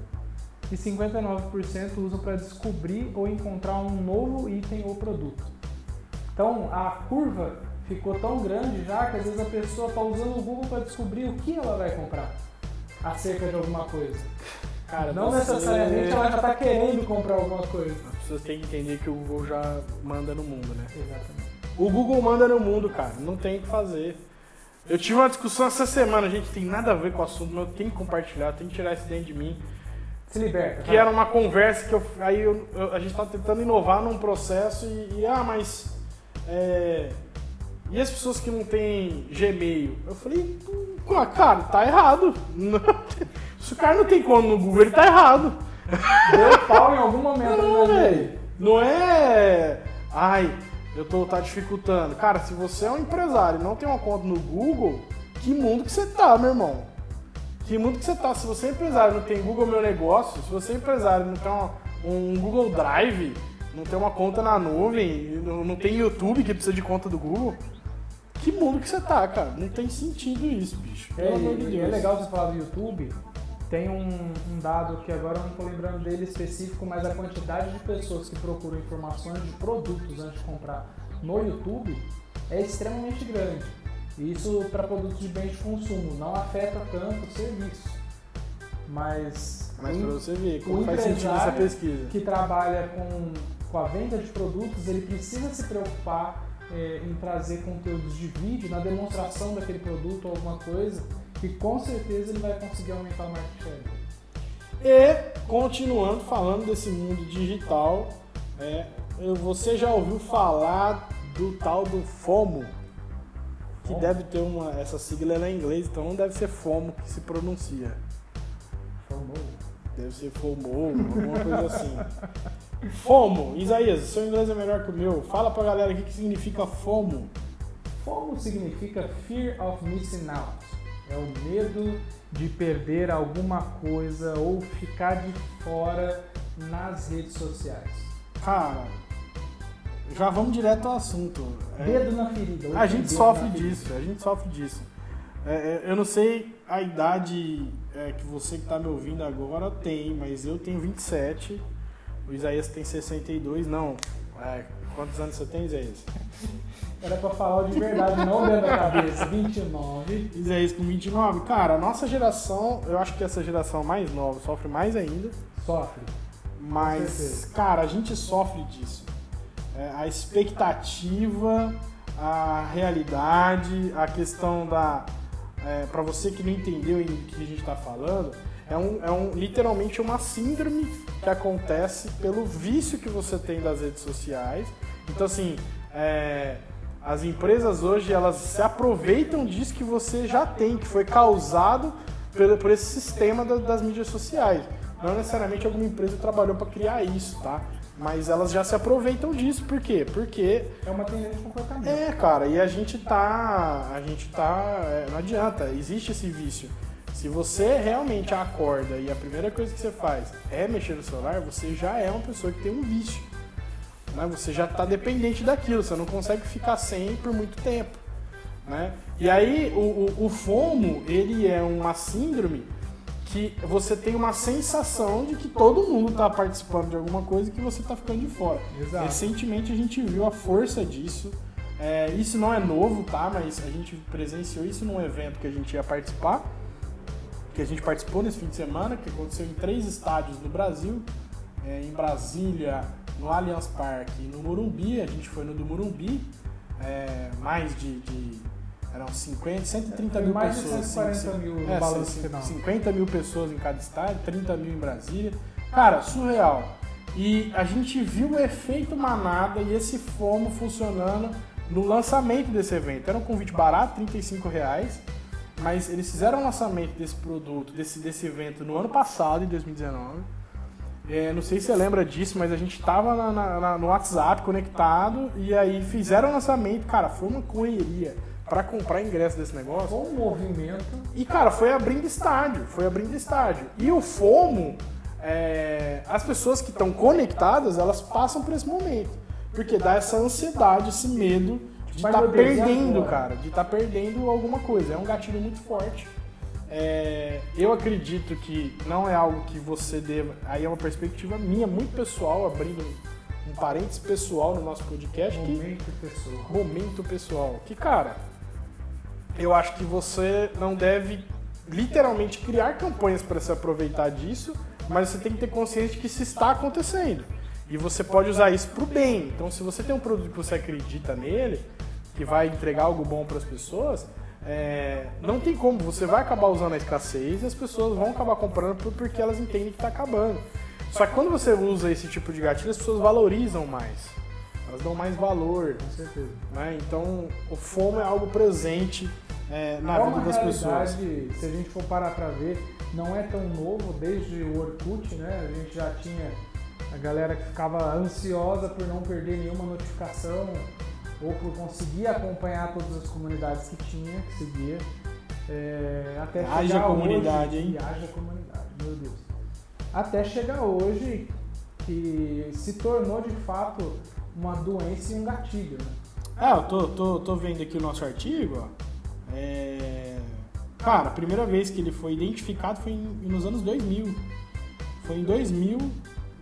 E 59% usam para descobrir ou encontrar um novo item ou produto. Então a curva ficou tão grande já que às vezes a pessoa está usando o Google para descobrir o que ela vai comprar acerca de alguma coisa. Cara, Não necessariamente ela já está querendo comprar alguma coisa. As pessoas têm que entender que o Google já manda no mundo, né? Exatamente. O Google manda no mundo, cara. Não tem o que fazer. Eu tive uma discussão essa semana, gente, tem nada a ver com o assunto, mas eu tenho que compartilhar, tenho que tirar isso dentro de mim. Se liberta. Que era uma conversa que eu, aí eu- eu- a gente tá tentando inovar num processo e, e, ah, mas é, e as pessoas que não têm Gmail? Eu falei, "Pô, cara, tá errado. Se o cara não tem conta no Google, ele tá errado. Deu pau em algum momento Não, velho. Não é. Ai, eu tô tá dificultando. Cara, se você é um empresário e não tem uma conta no Google, que mundo que você tá, meu irmão? Que mundo que você tá? Se você é empresário e não tem Google Meu Negócio, se você é empresário e não tem uma- um Google Drive, não tem uma conta na nuvem, não tem YouTube que precisa de conta do Google, que mundo que você tá, cara? Não tem sentido isso, bicho. É, Pelo amor de e Deus. é legal você falar do YouTube. Tem um, um dado que agora eu não estou lembrando dele específico, mas a quantidade de pessoas que procuram informações de produtos antes de comprar no YouTube é extremamente grande. E Isso para produtos de bens de consumo não afeta tanto o serviço. Mas Mas O pra você ver como faz sentido essa pesquisa. que trabalha com, com a venda de produtos, ele precisa se preocupar é, em trazer conteúdos de vídeo na demonstração daquele produto ou alguma coisa, que com certeza ele vai conseguir aumentar o market share. E, continuando falando desse mundo digital, é, você já ouviu falar do tal do FOMO? Que FOMO? deve ter uma. Essa sigla é em inglês, então não deve ser FOMO que se pronuncia. Deve ser FOMO, alguma coisa assim. FOMO, Isaías, seu inglês é melhor que o meu. Fala pra galera o que que significa FOMO. FOMO significa Fear of Missing Out. É o medo de perder alguma coisa ou ficar de fora nas redes sociais. Cara, já vamos direto ao assunto. É, Dedo na ferida. A gente sofre na ferida. disso, a gente sofre disso. É, eu não sei a idade é, que você que está me ouvindo agora tem, mas eu tenho 27, o Isaías tem 62, não. É, quantos anos você tem, Isaías? Era pra falar de verdade, não dentro da cabeça. 29. Isaías com 29. Cara, a nossa geração, eu acho que essa geração mais nova sofre mais ainda, Sofre. mas, cara, a gente sofre disso. É, a expectativa, a realidade, a questão da. É, para você que não entendeu o que a gente está falando, é, um, é um, literalmente uma síndrome que acontece pelo vício que você tem das redes sociais. Então, assim, é, as empresas hoje elas se aproveitam disso que você já tem, que foi causado pelo, por esse sistema da- das mídias sociais. Não necessariamente alguma empresa trabalhou para criar isso, tá? Mas elas já se aproveitam disso, por quê? Porque É uma tendência de comportamento. é, cara, e a gente tá. A gente tá. é, não adianta, existe esse vício. Se você realmente acorda e a primeira coisa que você faz é mexer no celular, você já é uma pessoa que tem um vício. Né? Você já está dependente daquilo, você não consegue ficar sem por muito tempo. Né? E aí o, o, o FOMO, ele é uma síndrome que você tem uma sensação de que todo mundo está participando de alguma coisa e que você está ficando de fora. Exato. Recentemente a gente viu a força disso. É, isso não é novo, tá? Mas a gente presenciou isso num evento que a gente ia participar, que a gente participou nesse fim de semana, que aconteceu em três estádios no Brasil, é, em Brasília, no Allianz Parque e no Morumbi. A gente foi no do Morumbi, é, mais de, de eram 50, 130 Foi mil mais de pessoas. 140 sim, sim. mil no É, balanço sim, final. 50 mil pessoas em cada estádio, 30 mil em Brasília. Cara, surreal. E a gente viu o efeito manada e esse FOMO funcionando no lançamento desse evento. Era um convite barato, 35 reais, mas eles fizeram o lançamento desse produto, desse, desse evento no ano passado, em 2019. É, não sei se você lembra disso, mas a gente estava no WhatsApp conectado e aí fizeram o lançamento. Cara, foi uma correria para comprar ingresso desse negócio. Com o movimento. E, cara, foi abrindo estádio, foi abrindo estádio. E o FOMO, é, as pessoas que estão conectadas, elas passam por esse momento. Porque dá essa ansiedade, esse medo de estar e perdendo, cara. De estar perdendo alguma coisa. É um gatilho muito forte. É, eu acredito que não é algo que você deva. Aí é uma perspectiva minha, muito pessoal, abrindo um parênteses pessoal no nosso podcast. que- Momento pessoal. momento pessoal. Que, cara, eu acho que você não deve literalmente criar campanhas para se aproveitar disso, mas você tem que ter consciência de que isso está acontecendo. E você pode usar isso para o bem. Então, se você tem um produto que você acredita nele, que vai entregar algo bom para as pessoas, é, não tem como. Você vai acabar usando a escassez e as pessoas vão acabar comprando por- porque elas entendem que está acabando. Só que quando você usa esse tipo de gatilho, as pessoas valorizam mais. Elas dão mais valor. Com certeza. né? Então, o FOMO é algo presente é, na é vida das pessoas. se a gente for parar pra ver, não é tão novo, desde o Orkut, né? A gente já tinha a galera que ficava ansiosa por não perder nenhuma notificação ou por conseguir acompanhar todas as comunidades que tinha, que seguia. É, até Haja chegar comunidade, hoje, hein? Haja comunidade, meu Deus. Até chegar hoje que se tornou de fato uma doença e um gatilho, né? Ah, eu tô, tô, tô vendo aqui o nosso artigo, ó. É, Cara, a primeira vez que ele foi identificado foi em- nos anos 2000. Foi em 2000,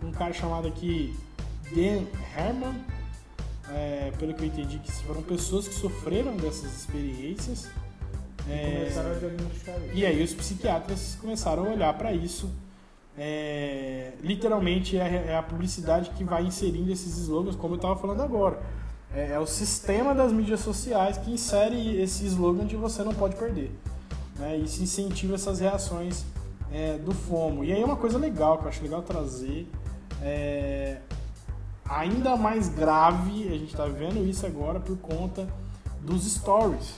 um cara chamado aqui Dan Herman, é, pelo que eu entendi, que foram pessoas que sofreram dessas experiências. É, Começaram a diagnosticar isso. E aí os psiquiatras começaram a olhar para isso é, literalmente é, é, a publicidade que vai inserindo esses slogans, como eu estava falando agora. É, é, o sistema das mídias sociais que insere esse slogan de você não pode perder. Né? Isso incentiva essas reações é, do FOMO. E aí uma coisa legal que eu acho legal trazer, é, ainda mais grave, a gente está vendo isso agora por conta dos stories.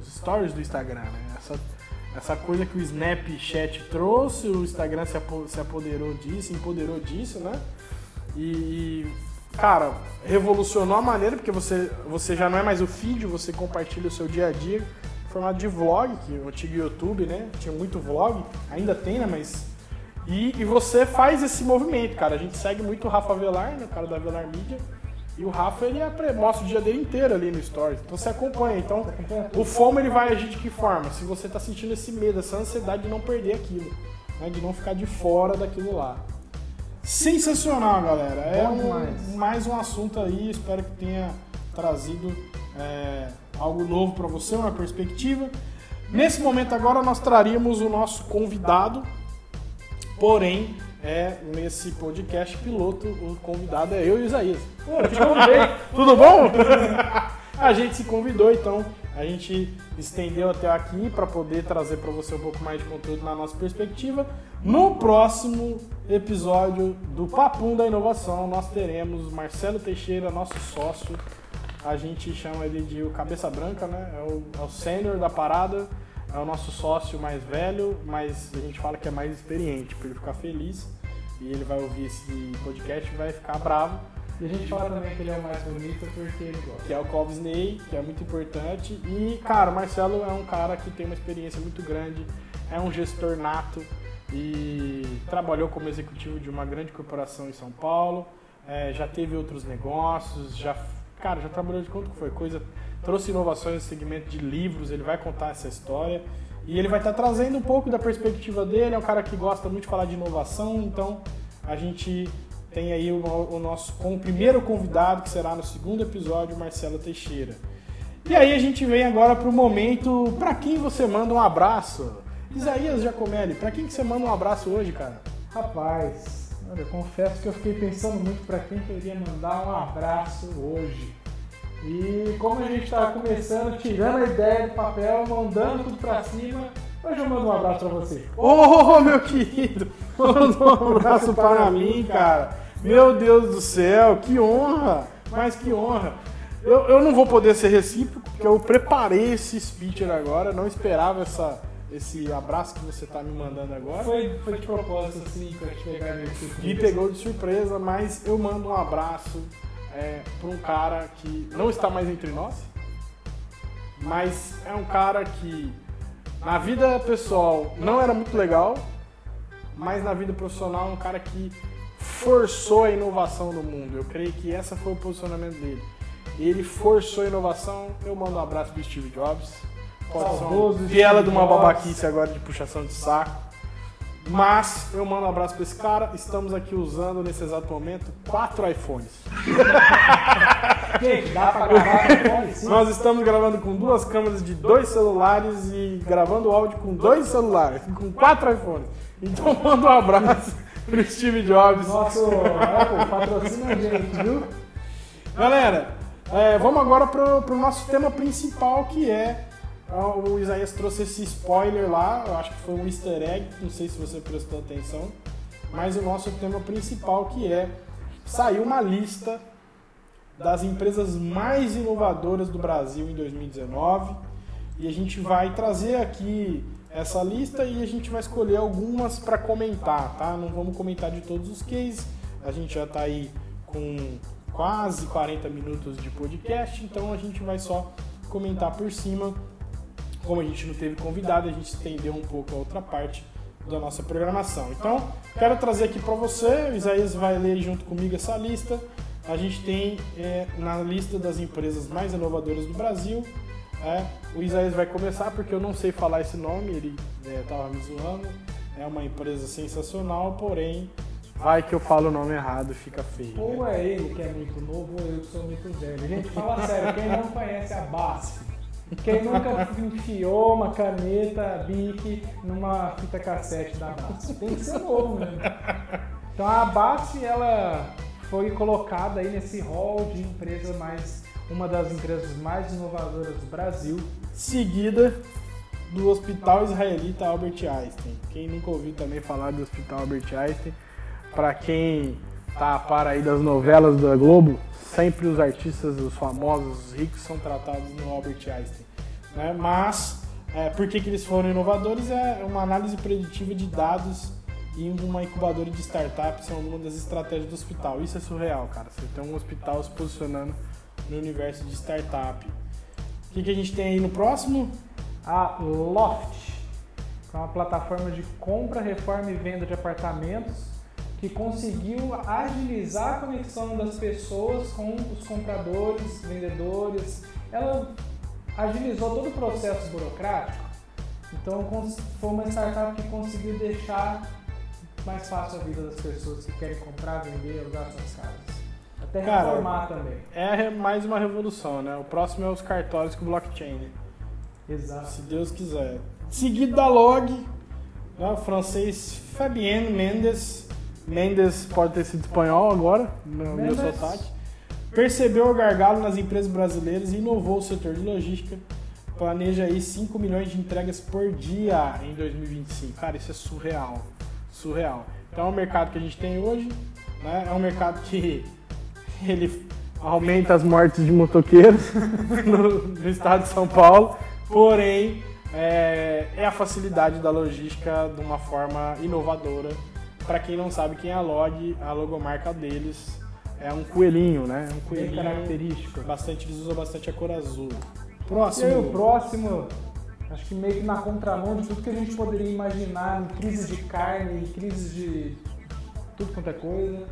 Os stories do Instagram, né? Essa, essa coisa que o Snapchat trouxe, o Instagram se apoderou disso, empoderou disso, né? E, cara, revolucionou a maneira, porque você, você já não é mais o feed, você compartilha o seu dia a dia em formato de vlog, que o antigo YouTube, né? Tinha muito vlog, ainda tem, né? Mas. E, e você faz esse movimento, cara. A gente segue muito o Rafa Velar, né? O cara da Velar Media. E o Rafa, ele mostra o dia dele inteiro ali no Stories. Então você acompanha. Então, o FOMO, ele vai agir de que forma? Se você está sentindo esse medo, essa ansiedade de não perder aquilo. Né? De não ficar de fora daquilo lá. Sensacional, galera. É um, mais um assunto aí. Espero que tenha trazido é, algo novo para você, uma perspectiva. Nesse momento agora nós traríamos o nosso convidado, porém é nesse podcast piloto, o convidado é eu e o Isaías. Pô, te convidei. Tudo bom? a gente se convidou, então a gente estendeu até aqui para poder trazer para você um pouco mais de conteúdo na nossa perspectiva. No próximo episódio do Papum da Inovação, nós teremos Marcelo Teixeira, nosso sócio. A gente chama ele de o Cabeça Branca, né? É o, é o sênior da parada é o nosso sócio mais velho, mas a gente fala que é mais experiente, para ele ficar feliz. E ele vai ouvir esse podcast e vai ficar bravo. E a gente fala também que ele é o mais bonito porque ele gosta. Que é o Clóvis Ney, que é muito importante. E, cara, o Marcelo é um cara que tem uma experiência muito grande, é um gestor nato e trabalhou como executivo de uma grande corporação em São Paulo. É, já teve outros negócios, já, cara, já trabalhou de quanto foi? Coisa trouxe inovações no segmento de livros, ele vai contar essa história. E ele vai estar trazendo um pouco da perspectiva dele, é um cara que gosta muito de falar de inovação, então a gente tem aí o, o nosso o primeiro convidado, que será no segundo episódio, Marcelo Teixeira. E aí a gente vem agora para o momento, para quem você manda um abraço? Isaías Giacomelli, para quem que você manda um abraço hoje, cara? Rapaz, olha, confesso que eu fiquei pensando muito para quem que eu iria mandar um abraço hoje. E como a gente está começando, tirando a ideia do papel, mandando tudo para cima, hoje eu mando um abraço para você. Ô, oh, meu querido, manda um abraço para mim, cara. Meu Deus do céu, que honra, mas que honra. Eu, eu não vou poder ser recíproco, porque eu preparei esse speech agora, não esperava essa, esse abraço que você está me mandando agora. Foi, foi de propósito, assim, para te pegar de surpresa. Me pegou de surpresa, mas eu mando um abraço é, para um cara que não está mais entre nós, mas é um cara que na vida pessoal não era muito legal, mas na vida profissional é um cara que forçou a inovação no mundo. Eu creio que essa foi o posicionamento dele. Ele forçou a inovação. Eu mando um abraço pro Steve Jobs. Pode ser uma de uma babaquice agora de puxação de saco. Mas eu mando um abraço para esse cara. Estamos aqui usando nesse exato momento quatro iPhones. dá pra gravar com iPhone? Nós estamos gravando com duas câmeras de dois celulares e gravando áudio com dois celulares, com quatro iPhones. Então manda um abraço pro Steve Jobs. Nosso Apple patrocina a gente, viu? Galera, é, vamos agora pro, pro nosso tema principal que é o Isaías trouxe esse spoiler lá, eu acho que foi um easter egg, não sei se você prestou atenção, mas o nosso tema principal que é saiu uma lista das empresas mais inovadoras do Brasil em 2019 e a gente vai trazer aqui essa lista e a gente vai escolher algumas para comentar, tá? Não vamos comentar de todos os cases, a gente já está aí com quase 40 minutos de podcast, então a gente vai só comentar por cima como a gente não teve convidado, a gente estendeu um pouco a outra parte da nossa programação. Então, quero trazer aqui para você, o Isaías vai ler junto comigo essa lista. A gente tem é, na lista das empresas mais inovadoras do Brasil. É, o Isaías vai começar porque eu não sei falar esse nome, ele estava é, me zoando. É uma empresa sensacional, porém, vai que eu falo o nome errado, fica feio. Ou né? é ele que é muito novo ou eu que sou muito velho. Gente, fala sério, quem não conhece a BASF? Quem nunca enfiou uma caneta Bic numa fita cassete da Abate? Tem que ser novo mesmo. Então a Abate, ela foi colocada aí nesse hall de empresa mais uma das empresas mais inovadoras do Brasil. Seguida do Hospital Israelita Albert Einstein. Quem nunca ouviu também falar do Hospital Albert Einstein, para quem tá a par aí das novelas da Globo, sempre os artistas, os famosos, os ricos são tratados no Albert Einstein. Né? Mas, é, por que, que eles foram inovadores? É uma análise preditiva de dados e uma incubadora de startups são uma das estratégias do hospital. Isso é surreal, cara. Você tem um hospital se posicionando no universo de startup. O que, que a gente tem aí no próximo? A Loft, que é uma plataforma de compra, reforma e venda de apartamentos que conseguiu agilizar a conexão das pessoas com os compradores, vendedores. Ela agilizou todo o processo burocrático. Então foi uma startup que conseguiu deixar mais fácil a vida das pessoas que querem comprar, vender, alugar suas casas. Até reformar Cara, também. É mais uma revolução, né? O próximo é os cartórios com blockchain. Exato. Se Deus quiser. Seguido da Log, né? o francês Fabien Mendes. Mendes pode ter sido espanhol agora, no meu sotaque. Percebeu o gargalo nas empresas brasileiras e inovou o setor de logística. Planeja aí 5 milhões de entregas por dia em 2025. Cara, isso é surreal. Surreal. Então é um mercado que a gente tem hoje, né? É um mercado que ele aumenta as mortes de motoqueiros no, no estado de São Paulo, porém é, é a facilidade da logística de uma forma inovadora. Para quem não sabe quem é a Log, a logomarca deles é um coelhinho, né? Um Bem coelhinho característico. Bastante, eles usam bastante a cor azul. E aí o Próximo. próximo, acho que meio que na contramão de tudo que a gente poderia imaginar em crise de carne, em crise de tudo quanto é coisa.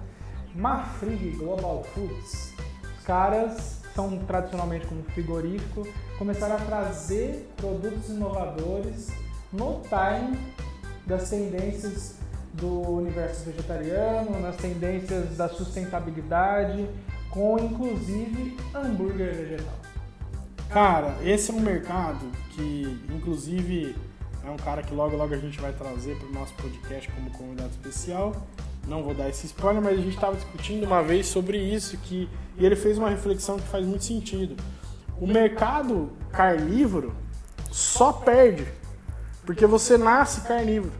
Mafrig Global Foods. Os caras são tradicionalmente como frigorífico, começaram a trazer produtos inovadores no time das tendências do universo vegetariano, nas tendências da sustentabilidade, com inclusive hambúrguer vegetal. Cara, esse é um mercado que, inclusive, é um cara que logo logo a gente vai trazer para o nosso podcast como convidado especial. Não vou dar esse spoiler, mas a gente estava discutindo uma vez sobre isso que e ele fez uma reflexão que faz muito sentido. O mercado carnívoro só perde porque você nasce carnívoro.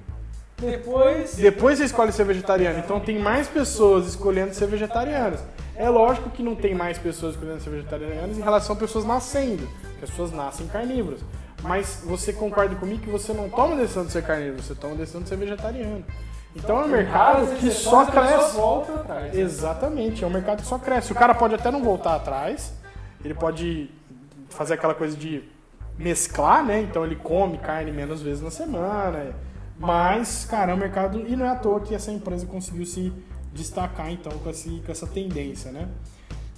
Depois, Depois você escolhe ser vegetariano. Então tem mais pessoas escolhendo ser vegetarianas. É lógico que não tem mais pessoas escolhendo ser vegetarianas em relação a pessoas nascendo. Pessoas nascem carnívoras. Mas você concorda comigo que você não toma decisão de ser carnívoro, você toma decisão de ser vegetariano. Então é um mercado que só cresce. volta atrás. Exatamente, é um mercado que só cresce. O cara pode até não voltar atrás, ele pode fazer aquela coisa de mesclar, né? Então ele come carne menos vezes na semana. Mas, cara, é um mercado. E não é à toa que essa empresa conseguiu se destacar então com, esse, com essa tendência, né?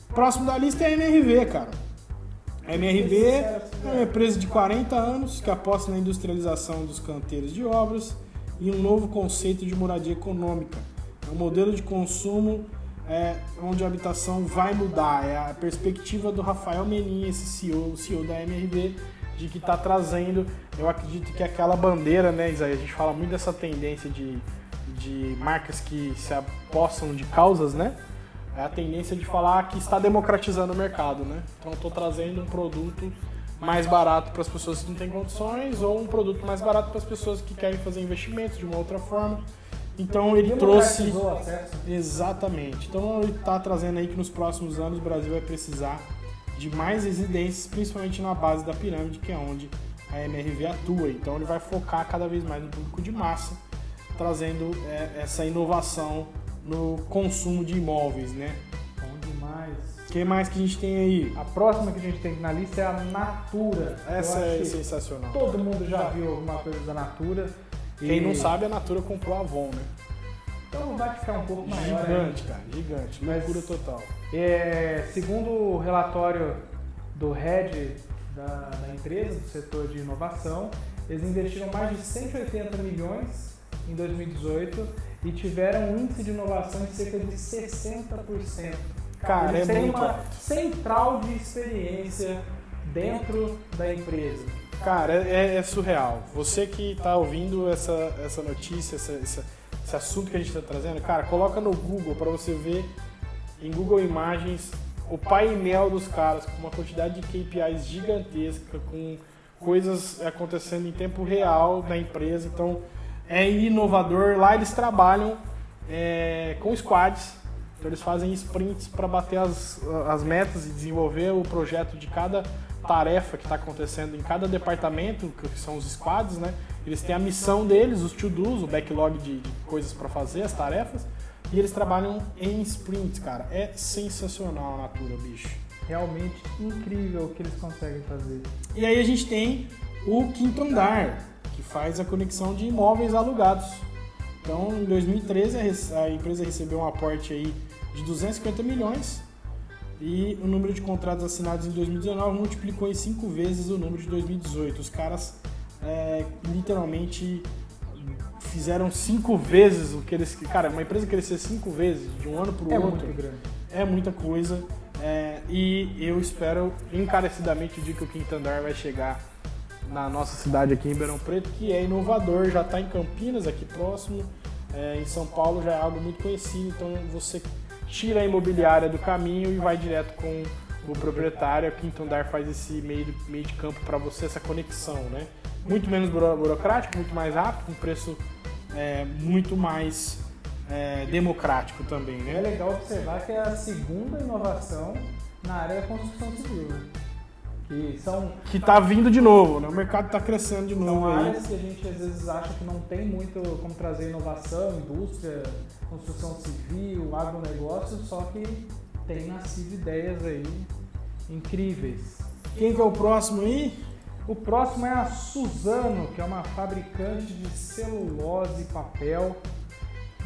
Próximo da lista é a MRV, cara. A MRV é uma empresa de 40 anos que aposta na industrialização dos canteiros de obras e um novo conceito de moradia econômica. É um modelo de consumo é, onde a habitação vai mudar. É a perspectiva do Rafael Menin, esse CEO, CEO da MRV, de que está trazendo, eu acredito que aquela bandeira, né, Isaías? A gente fala muito dessa tendência de, de marcas que se apostam de causas, né? É a tendência de falar que está democratizando o mercado, né? Então estou trazendo um produto mais barato para as pessoas que não têm condições ou um produto mais barato para as pessoas que querem fazer investimentos de uma outra forma. Então ele trouxe exatamente. Então ele está trazendo aí que nos próximos anos o Brasil vai precisar de mais residências, principalmente na base da pirâmide, que é onde a MRV atua. Então ele vai focar cada vez mais no público de massa, trazendo é, essa inovação no consumo de imóveis, né? Bom demais. O que mais que a gente tem aí? A próxima que a gente tem na lista é a Natura. Essa é sensacional. Todo mundo já viu alguma coisa da Natura. Quem E- não sabe, a Natura comprou a Avon, né? Então vai ficar um pouco maior. Gigante, cara, gigante. Mas- Loucura total. É, segundo o relatório do head da, da empresa, do setor de inovação, eles investiram mais de 180 milhões em 2018 e tiveram um índice de inovação de cerca de 60%. Cara, Eles é têm muito uma alto. central de experiência dentro da empresa. Cara, é, é surreal. Você que está ouvindo essa, essa notícia, essa, essa, esse assunto que a gente está trazendo, cara, coloca no Google para você ver em Google Imagens o painel dos caras com uma quantidade de KPIs gigantesca, com coisas acontecendo em tempo real na empresa. Então é inovador. Lá eles trabalham é, com squads. Então eles fazem sprints para bater as, as metas e desenvolver o projeto de cada tarefa que está acontecendo em cada departamento, que são os squads, né? Eles têm a missão deles, os to-dos, o backlog de, de coisas para fazer, as tarefas, e eles trabalham em sprints, cara. É sensacional a Natura, bicho. Realmente incrível o que eles conseguem fazer. E aí a gente tem o quinto andar, que faz a conexão de imóveis alugados. Então, em 2013, a empresa recebeu um aporte aí de 250 milhões e o número de contratos assinados em 2019 multiplicou em cinco vezes o número de 2018. Os caras é, literalmente fizeram cinco vezes o que eles. Cara, uma empresa crescer cinco vezes de um ano para o É outro muito grande. é muita coisa. é, e eu espero encarecidamente o dia que o Quinto Andar vai chegar na nossa cidade aqui em Ribeirão Preto, que é inovador, já está em Campinas, aqui próximo. é, em São Paulo já é algo muito conhecido, então você tira a imobiliária do caminho e vai direto com o proprietário. O Quinto Andar faz esse meio de, meio de campo para você, essa conexão, né? Muito menos buro- burocrático, muito mais rápido, com preço é, muito mais é, democrático também, É né? legal observar que é a segunda inovação na área da construção civil. Que são, Que tá vindo de novo, né? O mercado tá crescendo de são novo aí. áreas que a gente às vezes acha que não tem muito como trazer inovação, indústria, construção civil, agronegócio, só que tem nascido ideias aí incríveis. Quem que é o próximo aí? O próximo é a Suzano, que é uma fabricante de celulose e papel.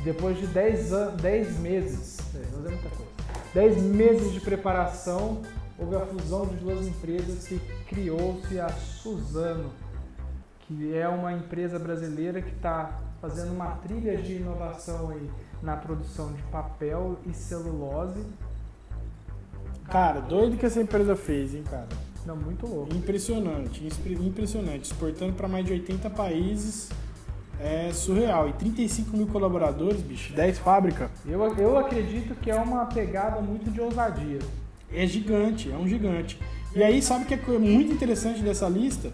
Depois de 10, an 10 meses, é, não muita coisa, 10 meses de preparação, houve a fusão de duas empresas que criou-se a Suzano, que é uma empresa brasileira que está fazendo uma trilha de inovação aí na produção de papel e celulose. Cara, doido que essa empresa fez, hein, cara? Não, muito louco. Impressionante, impressionante. Exportando para mais de 80 países. É surreal. E 35 mil colaboradores, bicho, 10 fábricas. Eu, eu acredito que é uma pegada muito de ousadia. É gigante, é um gigante. E aí, sabe o que é muito interessante dessa lista?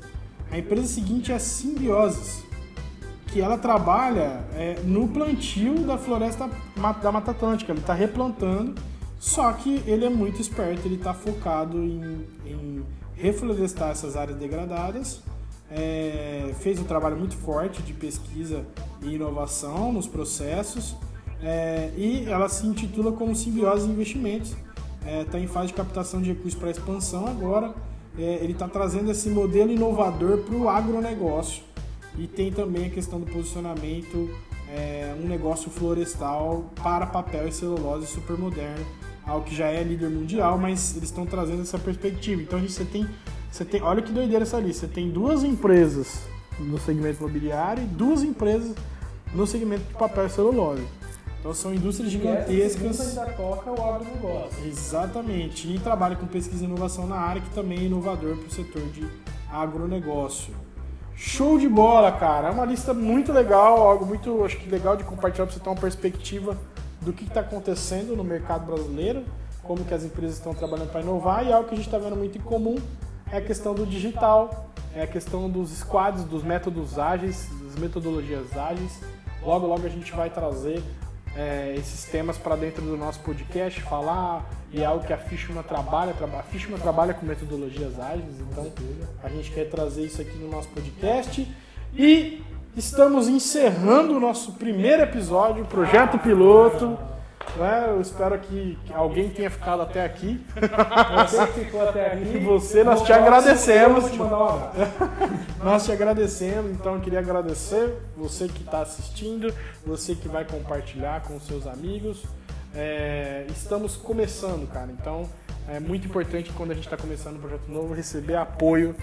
A empresa seguinte é a Simbioses, que ela trabalha é, no plantio da floresta da Mata Atlântica. Ele está replantando, só que ele é muito esperto, ele está focado em, em reflorestar essas áreas degradadas. É, fez um trabalho muito forte de pesquisa e inovação nos processos. É, e ela se intitula como Simbiose Investimentos está em fase de captação de recursos para expansão agora. É, ele está trazendo esse modelo inovador para o agronegócio e tem também a questão do posicionamento, é, um negócio florestal para papel e celulose super moderno, algo que já é líder mundial, mas eles estão trazendo essa perspectiva. Então a gente, você tem, você tem, olha que doideira essa lista, você tem duas empresas no segmento imobiliário e duas empresas no segmento de papel e celulose. Então são indústrias E gigantescas. segunda ainda toca o agronegócio. Exatamente. E trabalha com pesquisa e inovação na área, que também é inovador para o setor de agronegócio. Show de bola, cara. É uma lista muito legal, algo muito acho que legal de compartilhar para você ter uma perspectiva do que está acontecendo no mercado brasileiro, como que as empresas estão trabalhando para inovar e algo que a gente está vendo muito em comum é a questão do digital, é a questão dos squads, dos métodos ágeis, das metodologias ágeis. Logo, logo a gente vai trazer é, esses temas para dentro do nosso podcast, falar e é algo que a Fishman trabalha, traba- a Fishman trabalha com metodologias ágeis, então a gente quer trazer isso aqui no nosso podcast e estamos encerrando o nosso primeiro episódio, projeto piloto. né? Eu espero que, alguém tenha ficado até aqui. Você que ficou até aqui. E você, nós te agradecemos. Nós te agradecemos, então eu queria agradecer você que está assistindo, você que vai compartilhar com seus amigos. É, estamos começando, cara, então é muito importante quando a gente está começando um projeto novo receber apoio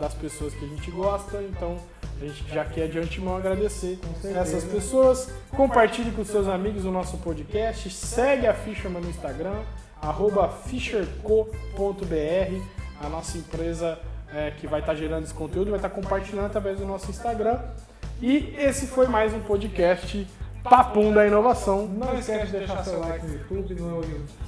das pessoas que a gente gosta. Então a gente já quer de antemão agradecer essas pessoas. Compartilhe com seus amigos o nosso podcast. Segue a Fisherman no Instagram, arroba fisherco.br. a nossa empresa é, que vai estar gerando esse conteúdo vai estar compartilhando através do nosso Instagram. E esse foi mais um podcast Papum da Inovação. Não esquece de deixar seu like no YouTube, no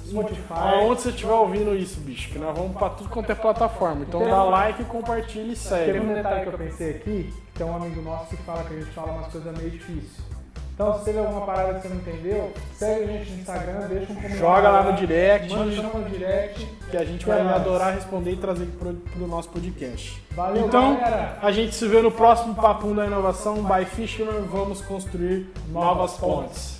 Spotify. Aonde você estiver ouvindo isso, bicho, que nós vamos para tudo quanto é plataforma. Então Tem dá um- like, compartilha e segue. um detalhe que eu pensei aqui, que tem um amigo nosso que fala que a gente fala umas coisas meio difíceis. Então, se teve alguma parada que você não entendeu, segue a gente no Instagram, deixa um comentário. Joga lá no direct. Manda chama no direct. Que a gente vai é adorar responder e trazer pro, pro nosso podcast. Valeu, Então, galera. a gente se vê no próximo Papum da Inovação by Fisherman. Vamos construir novas pontes.